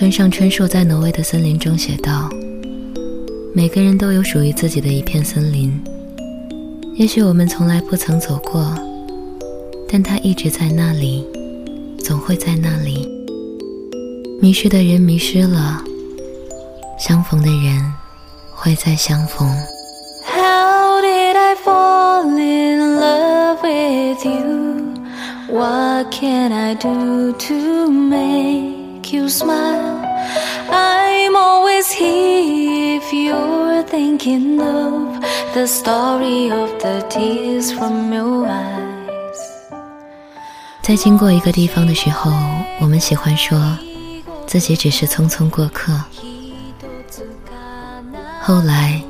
村上春树在挪威的森林中写道：“每个人都有属于自己的一片森林，也许我们从来不曾走过，但它一直在那里，总会在那里。迷失的人迷失了，相逢的人会再相逢。” How did I fall in love with you? What can I do to make you smile? I'm always here if you're thinking of the story of the tears from your eyes. 在经过一个地方的时候，我们喜欢说自己只是匆匆过客。后来。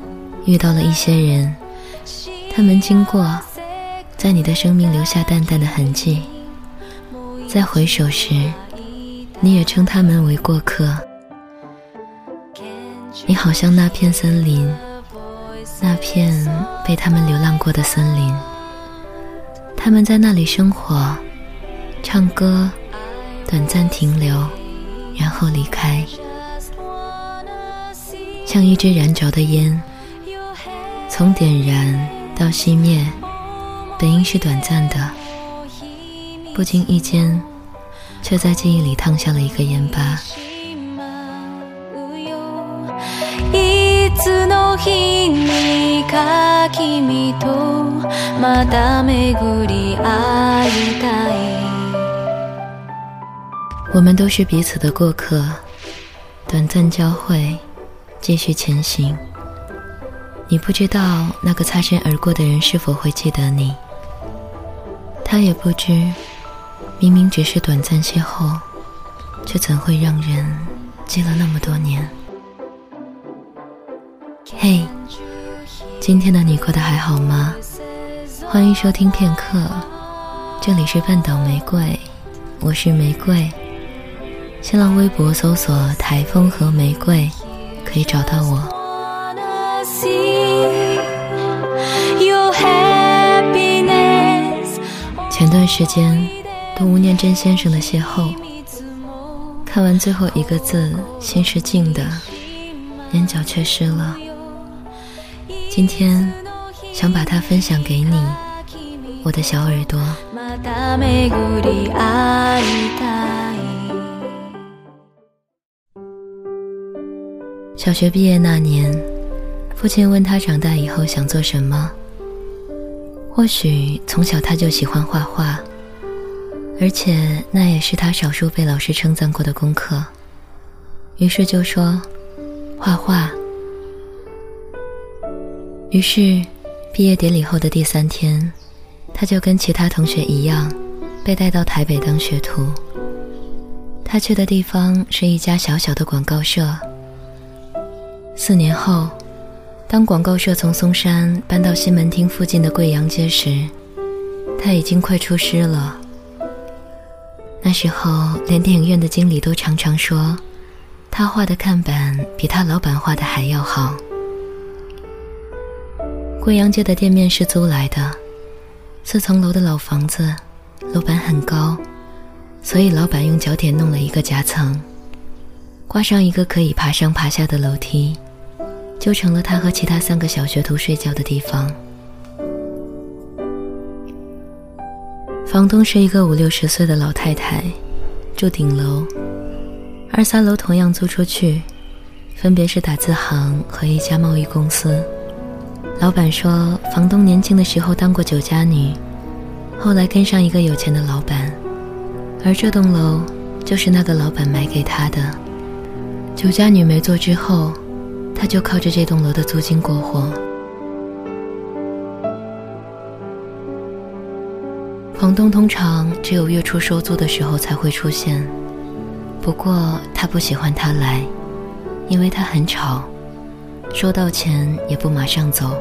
遇到了一些人，他们经过，在你的生命留下淡淡的痕迹。在回首时，你也称他们为过客。你好像那片森林，那片被他们流浪过的森林。他们在那里生活，唱歌，短暂停留，然后离开，像一支燃着的烟。从点燃到熄灭，本应是短暂的，不经意间，却在记忆里烫下了一个烟疤。我们都是彼此的过客，短暂交汇，继续前行。你不知道那个擦身而过的人是否会记得你，他也不知，明明只是短暂邂逅，却怎会让人记了那么多年？嘿，今天的你过得还好吗？欢迎收听片刻，这里是半岛玫瑰，我是玫瑰。新浪微博搜索“台风和玫瑰”，可以找到我。前段时间读吴念真先生的邂逅，看完最后一个字，心是静的，眼角却湿了。今天想把它分享给你，我的小耳朵。小学毕业那年，父亲问他长大以后想做什么。或许从小他就喜欢画画，而且那也是他少数被老师称赞过的功课。于是就说：“画画。”于是，毕业典礼后的第三天，他就跟其他同学一样，被带到台北当学徒。他去的地方是一家小小的广告社。四年后。当广告社从松山搬到西门町附近的贵阳街时，他已经快出师了。那时候，连电影院的经理都常常说，他画的看板比他老板画的还要好。贵阳街的店面是租来的，四层楼的老房子，楼板很高，所以老板用脚点弄了一个夹层，挂上一个可以爬上爬下的楼梯。就成了他和其他三个小学徒睡觉的地方。房东是一个五六十岁的老太太，住顶楼，二三楼同样租出去，分别是打字行和一家贸易公司。老板说，房东年轻的时候当过酒家女，后来跟上一个有钱的老板，而这栋楼就是那个老板买给他的。酒家女没做之后。他就靠着这栋楼的租金过活。房东通常只有月初收租的时候才会出现，不过他不喜欢他来，因为他很吵，收到钱也不马上走，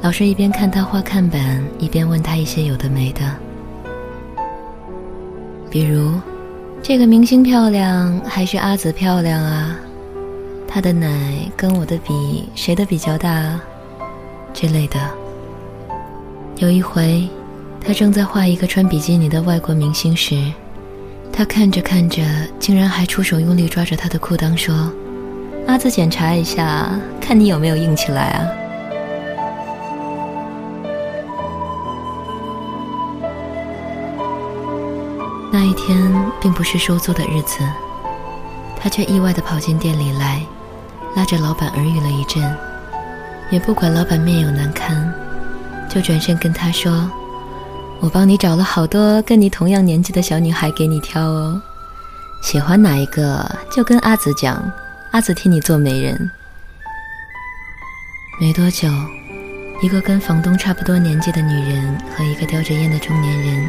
老是一边看他画看板，一边问他一些有的没的，比如这个明星漂亮还是阿紫漂亮啊？他的奶跟我的比，谁的比较大啊？之类的。有一回，他正在画一个穿比基尼的外国明星时，他看着看着，竟然还出手用力抓着他的裤裆，说：“阿紫，检查一下，看你有没有硬起来啊。”那一天并不是收租的日子，他却意外的跑进店里来，拉着老板耳语了一阵，也不管老板面有难堪，就转身跟他说。我帮你找了好多跟你同样年纪的小女孩给你挑哦，喜欢哪一个就跟阿紫讲，阿紫替你做媒人。没多久，一个跟房东差不多年纪的女人和一个叼着烟的中年人，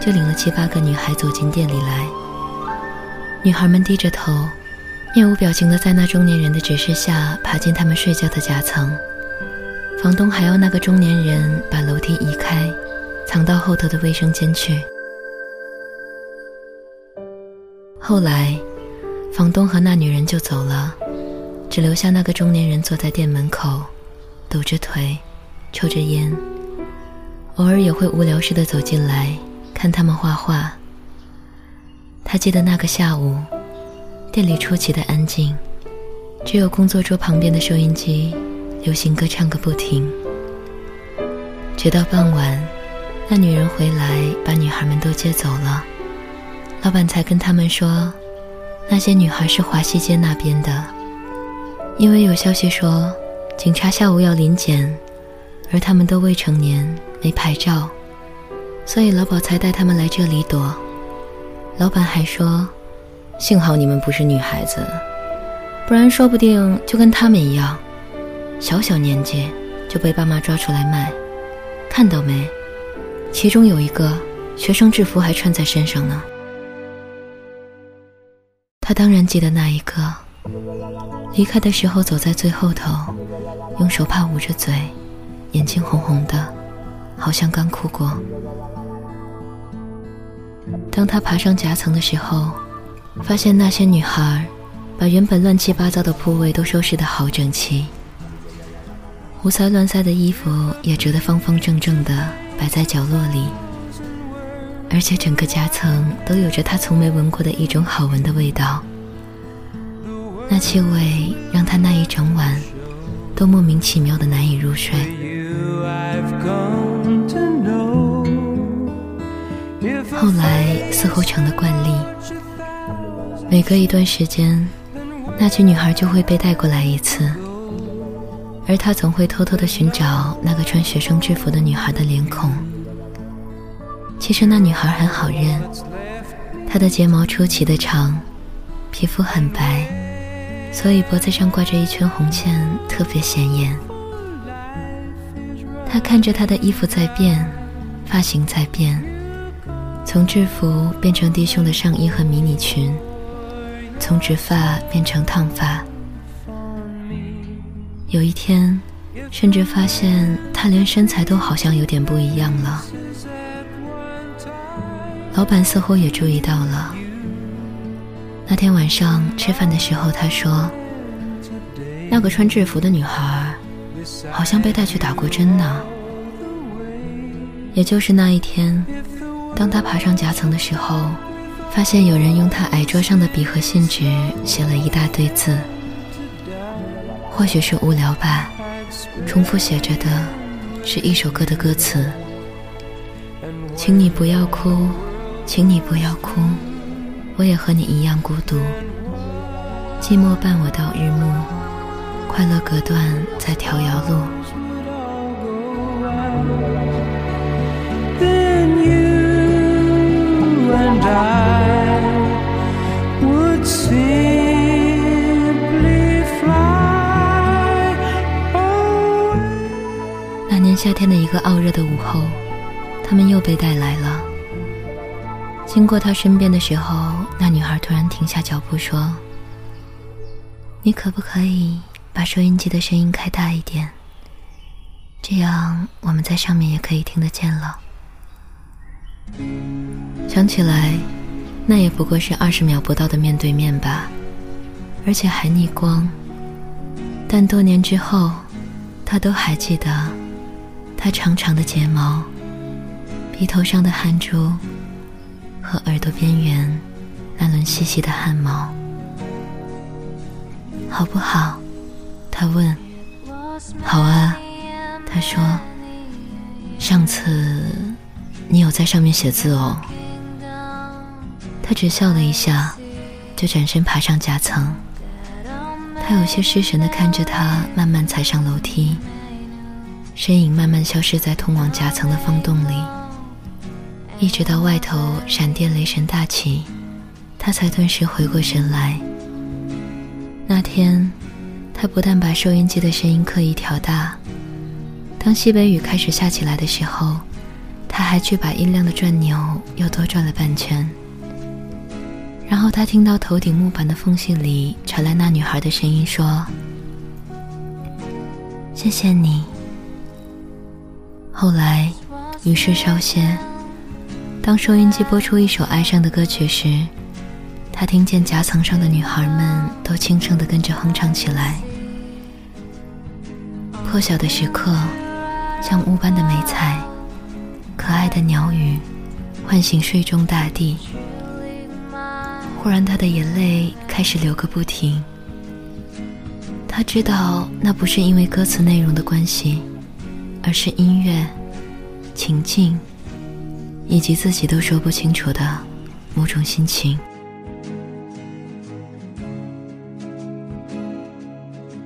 就领了七八个女孩走进店里来。女孩们低着头，面无表情的在那中年人的指示下爬进他们睡觉的夹层。房东还要那个中年人把楼梯移开。藏到后头的卫生间去。后来，房东和那女人就走了，只留下那个中年人坐在店门口，抖着腿，抽着烟，偶尔也会无聊似的走进来看他们画画。他记得那个下午，店里出奇的安静，只有工作桌旁边的收音机，流行歌唱个不停，直到傍晚。那女人回来，把女孩们都接走了。老板才跟他们说，那些女孩是华西街那边的，因为有消息说警察下午要临检，而他们都未成年，没牌照，所以老鸨才带他们来这里躲。老板还说，幸好你们不是女孩子，不然说不定就跟他们一样，小小年纪就被爸妈抓出来卖。看到没？其中有一个学生制服还穿在身上呢。他当然记得那一个，离开的时候走在最后头，用手帕捂着嘴，眼睛红红的，好像刚哭过。当他爬上夹层的时候，发现那些女孩把原本乱七八糟的铺位都收拾得好整齐，胡塞乱塞的衣服也折得方方正正的。摆在角落里，而且整个夹层都有着他从没闻过的一种好闻的味道。那气味让他那一整晚都莫名其妙的难以入睡。后来似乎成了惯例，每隔一段时间，那群女孩就会被带过来一次。而他总会偷偷地寻找那个穿学生制服的女孩的脸孔。其实那女孩很好认，她的睫毛出奇的长，皮肤很白，所以脖子上挂着一圈红线，特别显眼。他看着她的衣服在变，发型在变，从制服变成低胸的上衣和迷你裙，从直发变成烫发。有一天，甚至发现她连身材都好像有点不一样了。老板似乎也注意到了。那天晚上吃饭的时候，他说：“那个穿制服的女孩，好像被带去打过针呢。”也就是那一天，当他爬上夹层的时候，发现有人用他矮桌上的笔和信纸写了一大堆字。或许是无聊吧，重复写着的是一首歌的歌词：“请你不要哭，请你不要哭，我也和你一样孤独。寂寞伴我到日暮，快乐隔断在条摇路。”“夏天的一个傲热的午后，他们又被带来了。经过他身边的时候，那女孩突然停下脚步说：“你可不可以把收音机的声音开大一点？这样我们在上面也可以听得见了。”想起来，那也不过是二十秒不到的面对面吧，而且还逆光。但多年之后，他都还记得，他长长的睫毛，鼻头上的汗珠，和耳朵边缘那轮细细的汗毛。好不好？他问。好啊，他说。上次你有在上面写字哦。他只笑了一下，就转身爬上夹层。他有些失神的看着他慢慢踩上楼梯，身影慢慢消失在通往夹层的方洞里，一直到外头闪电雷神大起，他才顿时回过神来。那天，他不但把收音机的声音刻意调大，当西北雨开始下起来的时候，他还去把音量的转钮又多转了半圈。然后他听到头顶木板的缝隙里传来那女孩的声音说：“谢谢你。”后来，雨势稍歇，当收音机播出一首哀伤的歌曲时，他听见夹层上的女孩们都轻声地跟着哼唱起来。破晓的时刻，像雾般的美彩，可爱的鸟语，唤醒睡中大地。忽然，他的眼泪开始流个不停。他知道那不是因为歌词内容的关系，而是音乐、情境，以及自己都说不清楚的某种心情。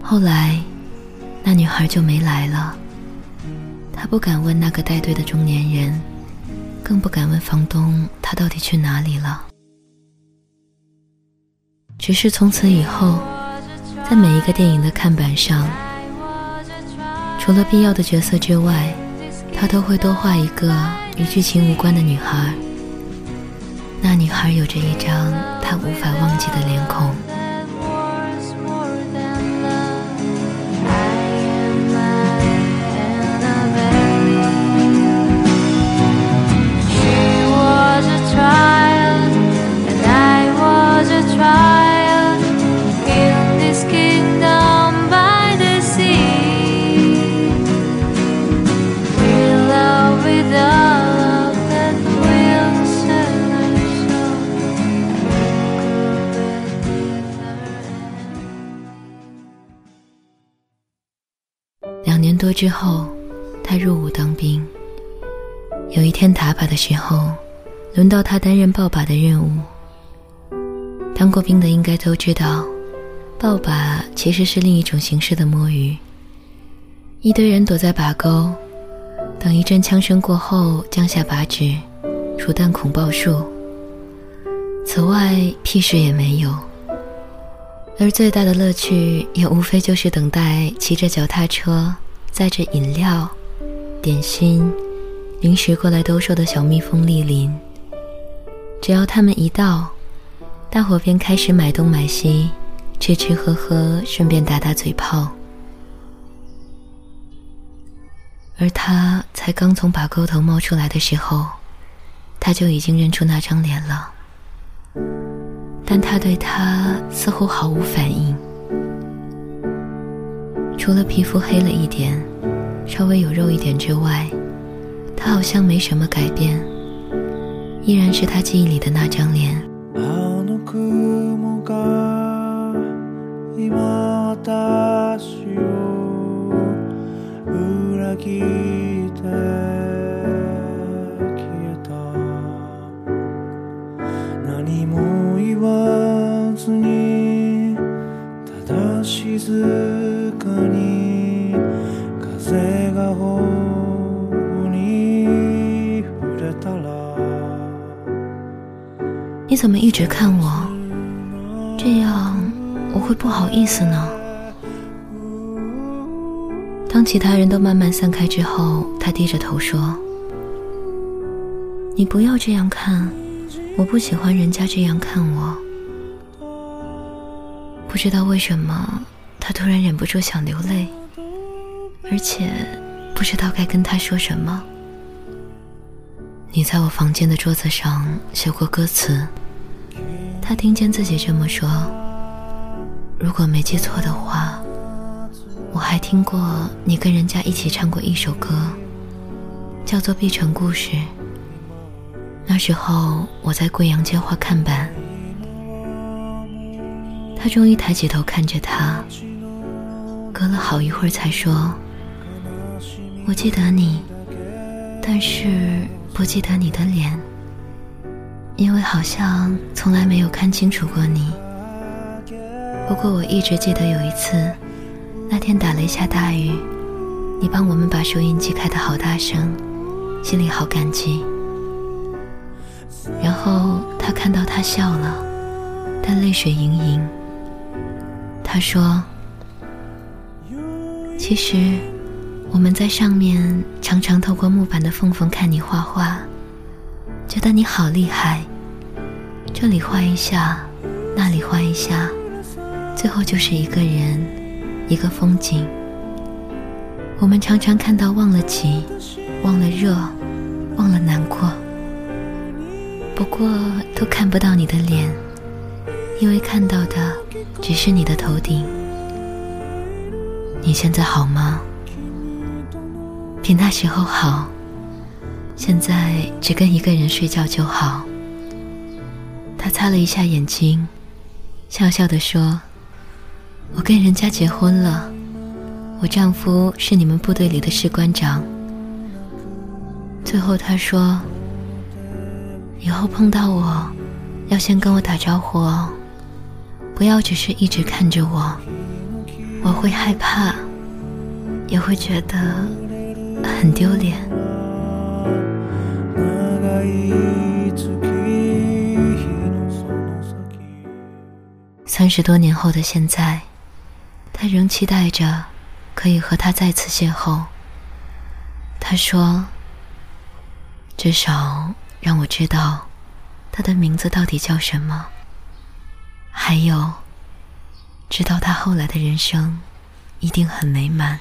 后来，那女孩就没来了。她不敢问那个带队的中年人，更不敢问房东，他到底去哪里了。只是从此以后，在每一个电影的看板上，除了必要的角色之外，他都会多画一个与剧情无关的女孩。那女孩有着一张他无法忘记的脸孔。之后，他入伍当兵。有一天打靶的时候，轮到他担任抱靶的任务。当过兵的应该都知道，抱靶其实是另一种形式的摸鱼。一堆人躲在靶沟，等一阵枪声过后，降下靶纸，除弹孔报数。此外，屁事也没有。而最大的乐趣，也无非就是等待骑着脚踏车。载着饮料、点心、零食过来兜售的小蜜蜂莅临，只要他们一到，大伙便开始买东买西，吃吃喝喝，顺便打打嘴炮。而他才刚从把沟头冒出来的时候，他就已经认出那张脸了，但他对他似乎毫无反应。除了皮肤黑了一点，稍微有肉一点之外，他好像没什么改变，依然是他记忆里的那张脸。你怎么一直看我？这样我会不好意思呢。当其他人都慢慢散开之后，他低着头说：“你不要这样看，我不喜欢人家这样看我。”不知道为什么，他突然忍不住想流泪，而且不知道该跟他说什么。你在我房间的桌子上写过歌词。他听见自己这么说。如果没记错的话，我还听过你跟人家一起唱过一首歌，叫做《碧城故事》。那时候我在贵阳街画看板，他终于抬起头看着他，隔了好一会儿才说：“我记得你，但是不记得你的脸，因为好像从来没有看清楚过你。不过我一直记得有一次，那天打了一下大雨，你帮我们把收音机开得好大声，心里好感激。然后他看到他笑了，但泪水盈盈。”他说：“其实我们在上面常常透过木板的缝缝看你画画，觉得你好厉害。这里画一下，那里画一下，最后就是一个人，一个风景。我们常常看到忘了急，忘了热，忘了难过。不过都看不到你的脸，因为看到的。”只是你的头顶。你现在好吗？比那时候好。现在只跟一个人睡觉就好。他擦了一下眼睛，笑笑的说：“我跟人家结婚了，我丈夫是你们部队里的士官长。”最后他说：“以后碰到我，要先跟我打招呼哦。”不要只是一直看着我，我会害怕，也会觉得很丢脸。三十多年后的现在，他仍期待着可以和他再次邂逅。他说：“至少让我知道他的名字到底叫什么。”还有，知道他后来的人生一定很美满。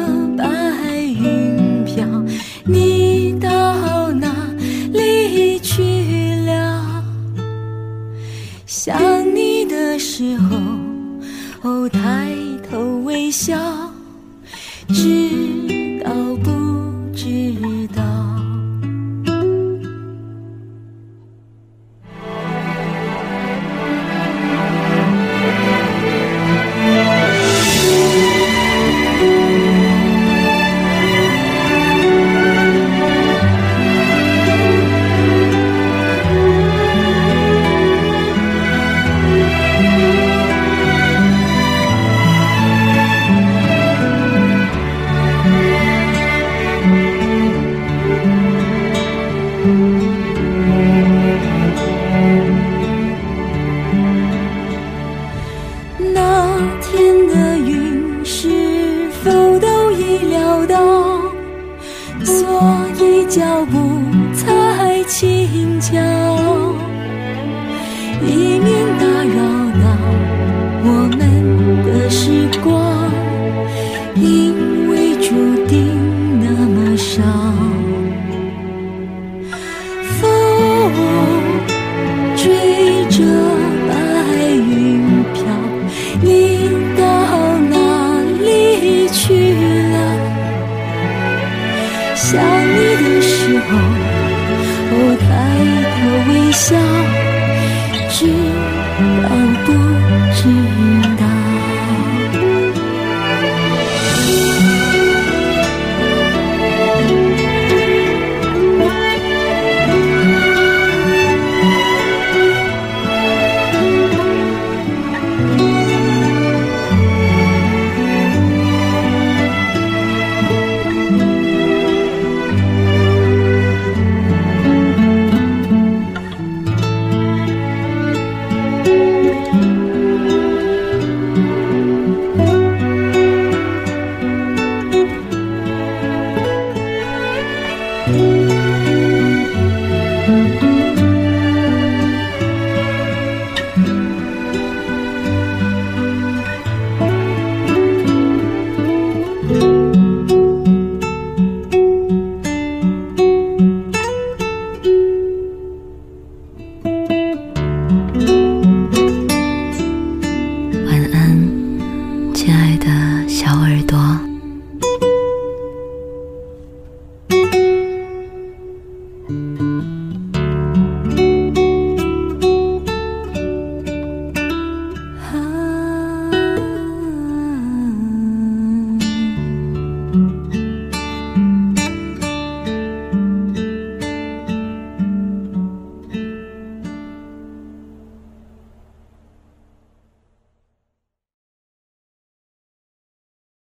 风追着白云飘你到哪里去了？想你的时候哦抬头微笑。